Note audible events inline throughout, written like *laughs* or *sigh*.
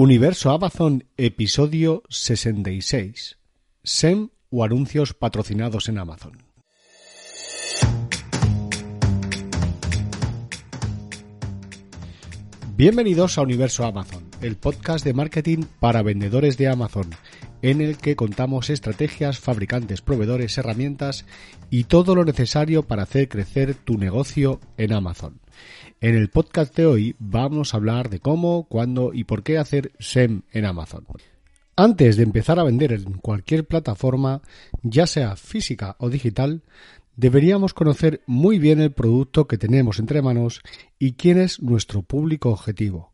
Universo Amazon, episodio 66. SEM o anuncios patrocinados en Amazon. Bienvenidos a Universo Amazon, el podcast de marketing para vendedores de Amazon, en el que contamos estrategias, fabricantes, proveedores, herramientas y todo lo necesario para hacer crecer tu negocio en Amazon. En el podcast de hoy vamos a hablar de cómo, cuándo y por qué hacer SEM en Amazon. Antes de empezar a vender en cualquier plataforma, ya sea física o digital, deberíamos conocer muy bien el producto que tenemos entre manos y quién es nuestro público objetivo.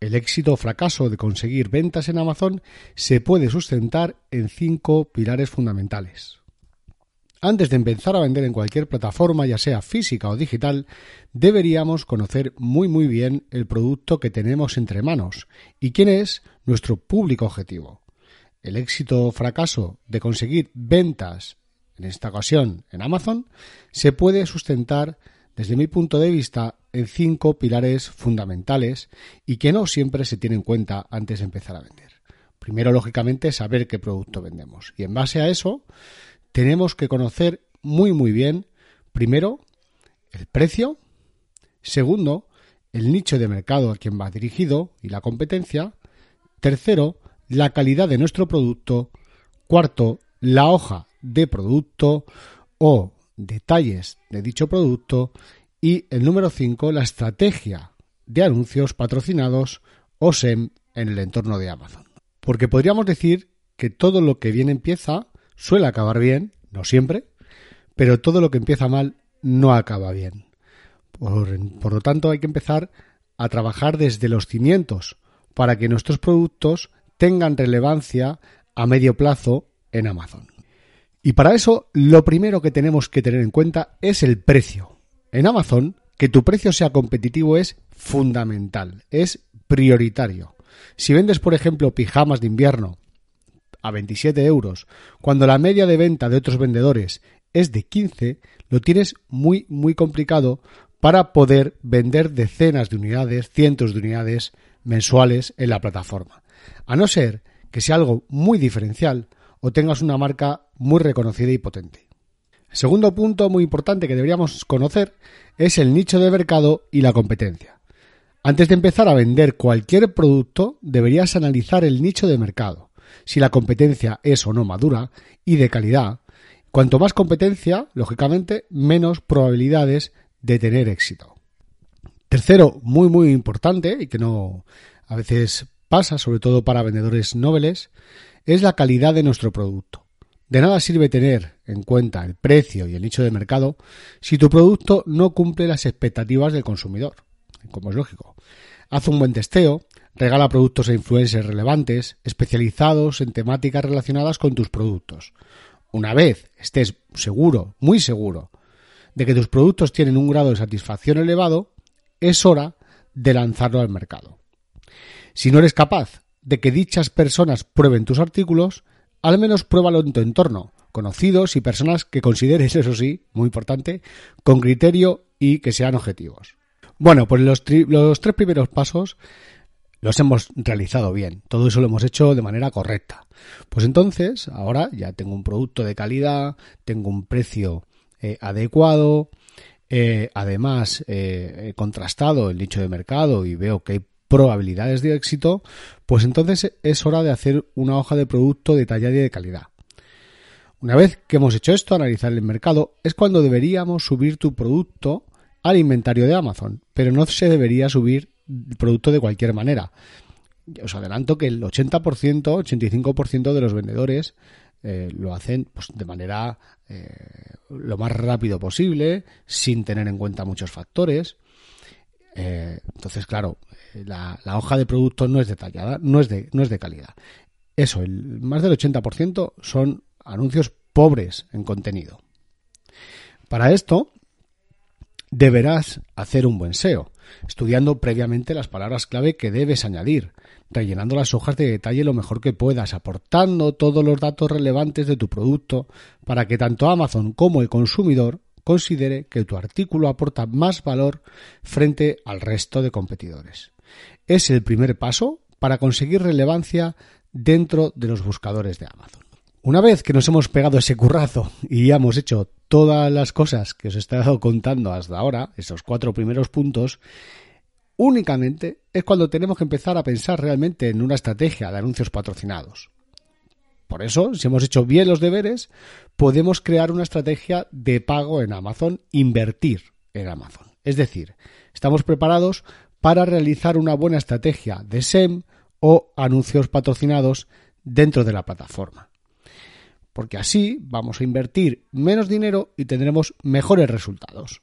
El éxito o fracaso de conseguir ventas en Amazon se puede sustentar en cinco pilares fundamentales. Antes de empezar a vender en cualquier plataforma, ya sea física o digital, deberíamos conocer muy muy bien el producto que tenemos entre manos y quién es nuestro público objetivo. El éxito o fracaso de conseguir ventas, en esta ocasión en Amazon, se puede sustentar desde mi punto de vista en cinco pilares fundamentales y que no siempre se tienen en cuenta antes de empezar a vender. Primero, lógicamente, saber qué producto vendemos y en base a eso tenemos que conocer muy muy bien, primero, el precio, segundo, el nicho de mercado a quien va dirigido y la competencia, tercero, la calidad de nuestro producto, cuarto, la hoja de producto o detalles de dicho producto y el número 5, la estrategia de anuncios patrocinados o SEM en el entorno de Amazon. Porque podríamos decir que todo lo que bien empieza suele acabar bien, no siempre, pero todo lo que empieza mal no acaba bien. Por, lo tanto, hay que empezar a trabajar desde los cimientos para que nuestros productos tengan relevancia a medio plazo en Amazon. Y para eso, lo primero que tenemos que tener en cuenta es el precio. En Amazon, que tu precio sea competitivo es fundamental, es prioritario. Si vendes, por ejemplo, pijamas de invierno a 27 euros, cuando la media de venta de otros vendedores es de 15, lo tienes muy, muy complicado para poder vender decenas de unidades, cientos de unidades mensuales en la plataforma. A no ser que sea algo muy diferencial o tengas una marca muy reconocida y potente. Segundo punto muy importante que deberíamos conocer es el nicho de mercado y la competencia. Antes de empezar a vender cualquier producto, deberías analizar el nicho de mercado si la competencia es o no madura y de calidad. Cuanto más competencia, lógicamente, menos probabilidades de tener éxito. Tercero, muy muy importante y que no a veces pasa, sobre todo para vendedores nobles, es la calidad de nuestro producto. De nada sirve tener en cuenta el precio y el nicho de mercado si tu producto no cumple las expectativas del consumidor, como es lógico. Haz un buen testeo, Regala productos e influencers relevantes, especializados en temáticas relacionadas con tus productos. Una vez estés seguro, muy seguro, de que tus productos tienen un grado de satisfacción elevado, es hora de lanzarlo al mercado. Si no eres capaz de que dichas personas prueben tus artículos, al menos pruébalo en tu entorno, conocidos y personas que consideres, *laughs* eso sí, muy importante, con criterio y que sean objetivos. Bueno, pues los, los tres primeros pasos los hemos realizado bien. Todo eso lo hemos hecho de manera correcta. Pues entonces, ahora ya tengo un producto de calidad, tengo un precio eh, adecuado, eh, además eh, he contrastado el nicho de mercado y veo que hay probabilidades de éxito, pues entonces es hora de hacer una hoja de producto detallada y de calidad. Una vez que hemos hecho esto, analizar el mercado, es cuando deberíamos subir tu producto al inventario de Amazon, pero no se debería subir producto de cualquier manera. Os adelanto que el 80%, 85% de los vendedores eh, lo hacen pues, de manera eh, lo más rápido posible, sin tener en cuenta muchos factores. Eh, entonces, claro, la, hoja de producto no es detallada, no es de, no es de calidad. Eso, el, más del 80% son anuncios pobres en contenido. Para esto, deberás hacer un buen SEO estudiando previamente las palabras clave que debes añadir, rellenando las hojas de detalle lo mejor que puedas, aportando todos los datos relevantes de tu producto para que tanto Amazon como el consumidor considere que tu artículo aporta más valor frente al resto de competidores. Es el primer paso para conseguir relevancia dentro de los buscadores de Amazon. Una vez que nos hemos pegado ese currazo y ya hemos hecho todas las cosas que os he estado contando hasta ahora, esos cuatro primeros puntos, únicamente es cuando tenemos que empezar a pensar realmente en una estrategia de anuncios patrocinados. Por eso, si hemos hecho bien los deberes, podemos crear una estrategia de pago en Amazon, invertir en Amazon. Es decir, estamos preparados para realizar una buena estrategia de SEM o anuncios patrocinados dentro de la plataforma. Porque así vamos a invertir menos dinero y tendremos mejores resultados.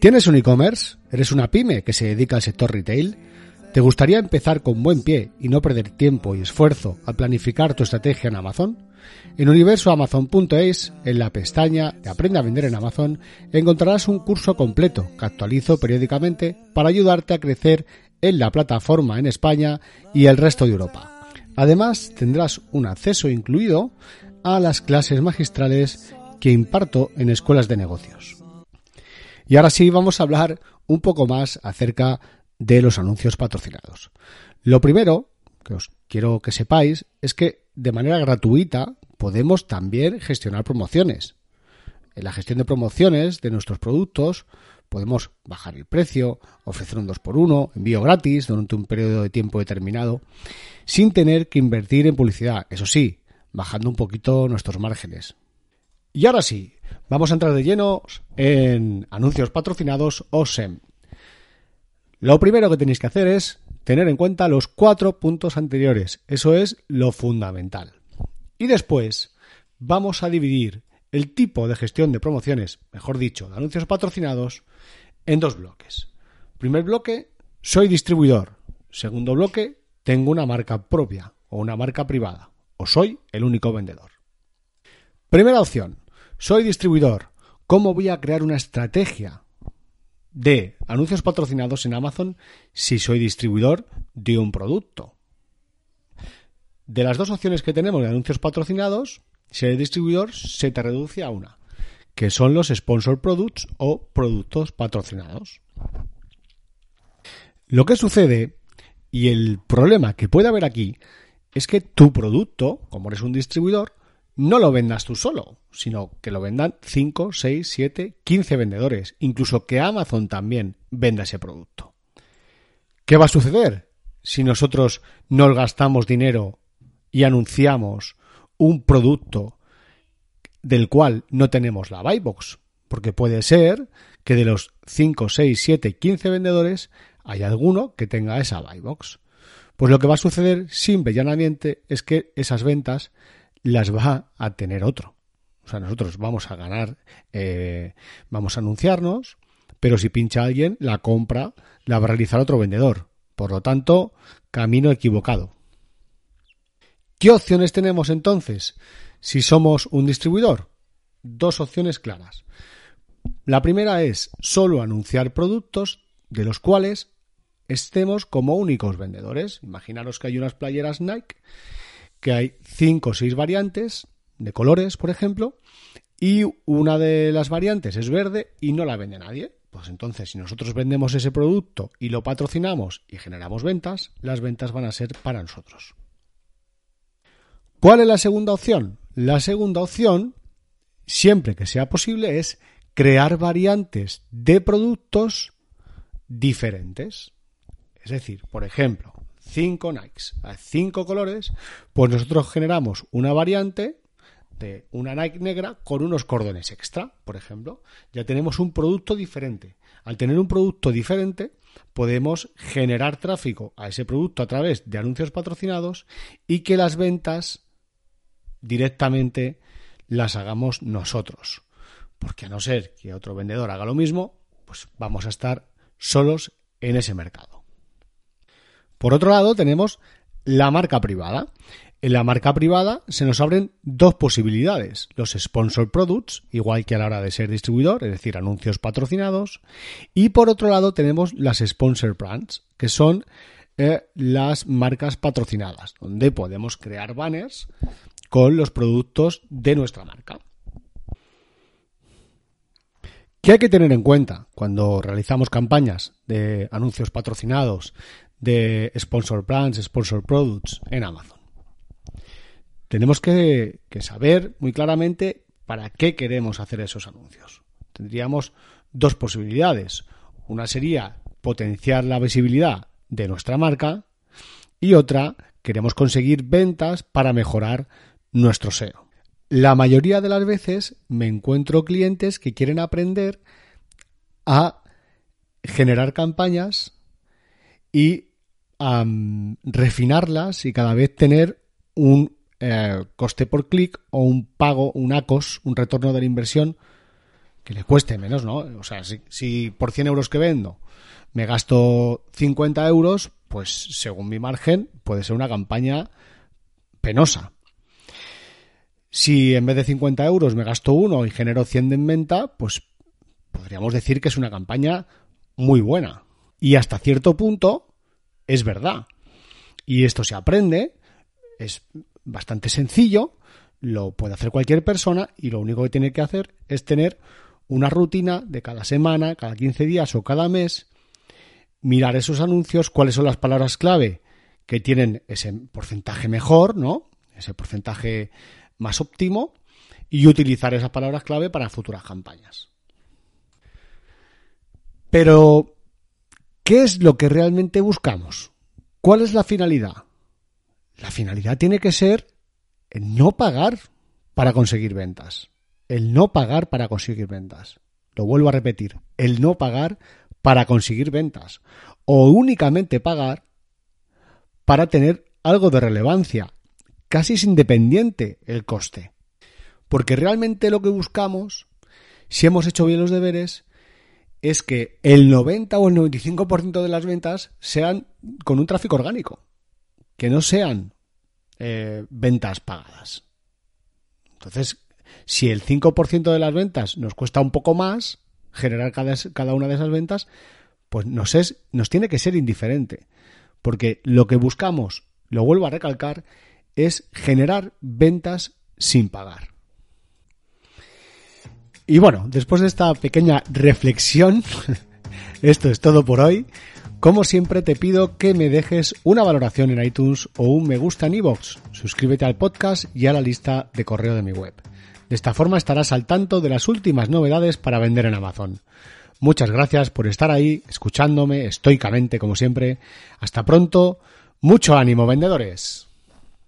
¿Tienes un e-commerce? ¿Eres una pyme que se dedica al sector retail? ¿Te gustaría empezar con buen pie y no perder tiempo y esfuerzo al planificar tu estrategia en Amazon? En universoamazon.es, en la pestaña de Aprende a vender en Amazon, encontrarás un curso completo que actualizo periódicamente para ayudarte a crecer en la plataforma en España y el resto de Europa. Además, tendrás un acceso incluido a las clases magistrales que imparto en escuelas de negocios. Y ahora sí vamos a hablar un poco más acerca de los anuncios patrocinados. Lo primero que os quiero que sepáis es que de manera gratuita podemos también gestionar promociones. En la gestión de promociones de nuestros productos podemos bajar el precio, ofrecer un 2x1, envío gratis durante un periodo de tiempo determinado, sin tener que invertir en publicidad, eso sí, bajando un poquito nuestros márgenes. Y ahora sí, vamos a entrar de lleno en anuncios patrocinados o SEM. Lo primero que tenéis que hacer es tener en cuenta los cuatro puntos anteriores. Eso es lo fundamental. Y después vamos a dividir el tipo de gestión de promociones, mejor dicho, de anuncios patrocinados, en dos bloques. Primer bloque, soy distribuidor. Segundo bloque, tengo una marca propia o una marca privada. O soy el único vendedor. Primera opción, soy distribuidor. ¿Cómo voy a crear una estrategia de anuncios patrocinados en Amazon si soy distribuidor de un producto. De las dos opciones que tenemos de anuncios patrocinados, si eres distribuidor, se te reduce a una, que son los sponsor products o productos patrocinados. Lo que sucede y el problema que puede haber aquí es que tu producto, como eres un distribuidor, no lo vendas tú solo, sino que lo vendan 5, 6, 7, 15 vendedores, incluso que Amazon también venda ese producto. ¿Qué va a suceder si nosotros nos gastamos dinero y anunciamos un producto del cual no tenemos la buy box? Porque puede ser que de los 5, 6, 7, 15 vendedores hay alguno que tenga esa buy box. Pues lo que va a suceder simple y es que esas ventas las va a tener otro. O sea, nosotros vamos a ganar, eh, vamos a anunciarnos, pero si pincha alguien, la compra la va a realizar otro vendedor. Por lo tanto, camino equivocado. ¿Qué opciones tenemos entonces si somos un distribuidor? Dos opciones claras. La primera es solo anunciar productos de los cuales estemos como únicos vendedores. Imaginaros que hay unas playeras Nike que hay cinco o seis variantes de colores, por ejemplo, y una de las variantes es verde y no la vende nadie. Pues entonces, si nosotros vendemos ese producto y lo patrocinamos y generamos ventas, las ventas van a ser para nosotros. ¿Cuál es la segunda opción? La segunda opción, siempre que sea posible, es crear variantes de productos diferentes. Es decir, por ejemplo, 5 Nikes, a 5 colores, pues nosotros generamos una variante de una Nike negra con unos cordones extra, por ejemplo. Ya tenemos un producto diferente. Al tener un producto diferente, podemos generar tráfico a ese producto a través de anuncios patrocinados y que las ventas directamente las hagamos nosotros. Porque a no ser que otro vendedor haga lo mismo, pues vamos a estar solos en ese mercado. Por otro lado, tenemos la marca privada. En la marca privada se nos abren dos posibilidades. Los sponsor products, igual que a la hora de ser distribuidor, es decir, anuncios patrocinados. Y por otro lado tenemos las sponsor brands, que son eh, las marcas patrocinadas, donde podemos crear banners con los productos de nuestra marca. ¿Qué hay que tener en cuenta cuando realizamos campañas de anuncios patrocinados, de sponsor brands, sponsor products en Amazon? Tenemos que, que saber muy claramente para qué queremos hacer esos anuncios. Tendríamos dos posibilidades. Una sería potenciar la visibilidad de nuestra marca y otra, queremos conseguir ventas para mejorar nuestro SEO. La mayoría de las veces me encuentro clientes que quieren aprender a generar campañas y a refinarlas y cada vez tener un eh, coste por clic o un pago, un ACOS, un retorno de la inversión que le cueste menos, ¿no? O sea, si, por 100 euros que vendo me gasto 50 euros, pues según mi margen puede ser una campaña penosa. Si en vez de 50 euros me gasto uno y genero 100 en venta, pues podríamos decir que es una campaña muy buena. Y hasta cierto punto es verdad. Y esto se aprende, es bastante sencillo, lo puede hacer cualquier persona y lo único que tiene que hacer es tener una rutina de cada semana, cada 15 días o cada mes, mirar esos anuncios, cuáles son las palabras clave que tienen ese porcentaje mejor, ¿no? Ese porcentaje más óptimo y utilizar esas palabras clave para futuras campañas. Pero, ¿qué es lo que realmente buscamos? ¿Cuál es la finalidad? La finalidad tiene que ser no pagar para conseguir ventas. El no pagar para conseguir ventas. Lo vuelvo a repetir, el no pagar para conseguir ventas. O únicamente pagar para tener algo de relevancia, casi es independiente el coste. Porque realmente lo que buscamos, si hemos hecho bien los deberes, es que el 90 o el 95% de las ventas sean con un tráfico orgánico, que no sean eh, ventas pagadas. Entonces, si el 5% de las ventas nos cuesta un poco más generar cada, una de esas ventas, pues nos, nos tiene que ser indiferente. Porque lo que buscamos, lo vuelvo a recalcar, es generar ventas sin pagar. Y bueno, después de esta pequeña reflexión, *laughs* esto es todo por hoy. Como siempre te pido que me dejes una valoración en iTunes o un me gusta en iVoox. Suscríbete al podcast y a la lista de correo de mi web. De esta forma estarás al tanto de las últimas novedades para vender en Amazon. Muchas gracias por estar ahí, escuchándome estoicamente como siempre. Hasta pronto. Mucho ánimo, vendedores.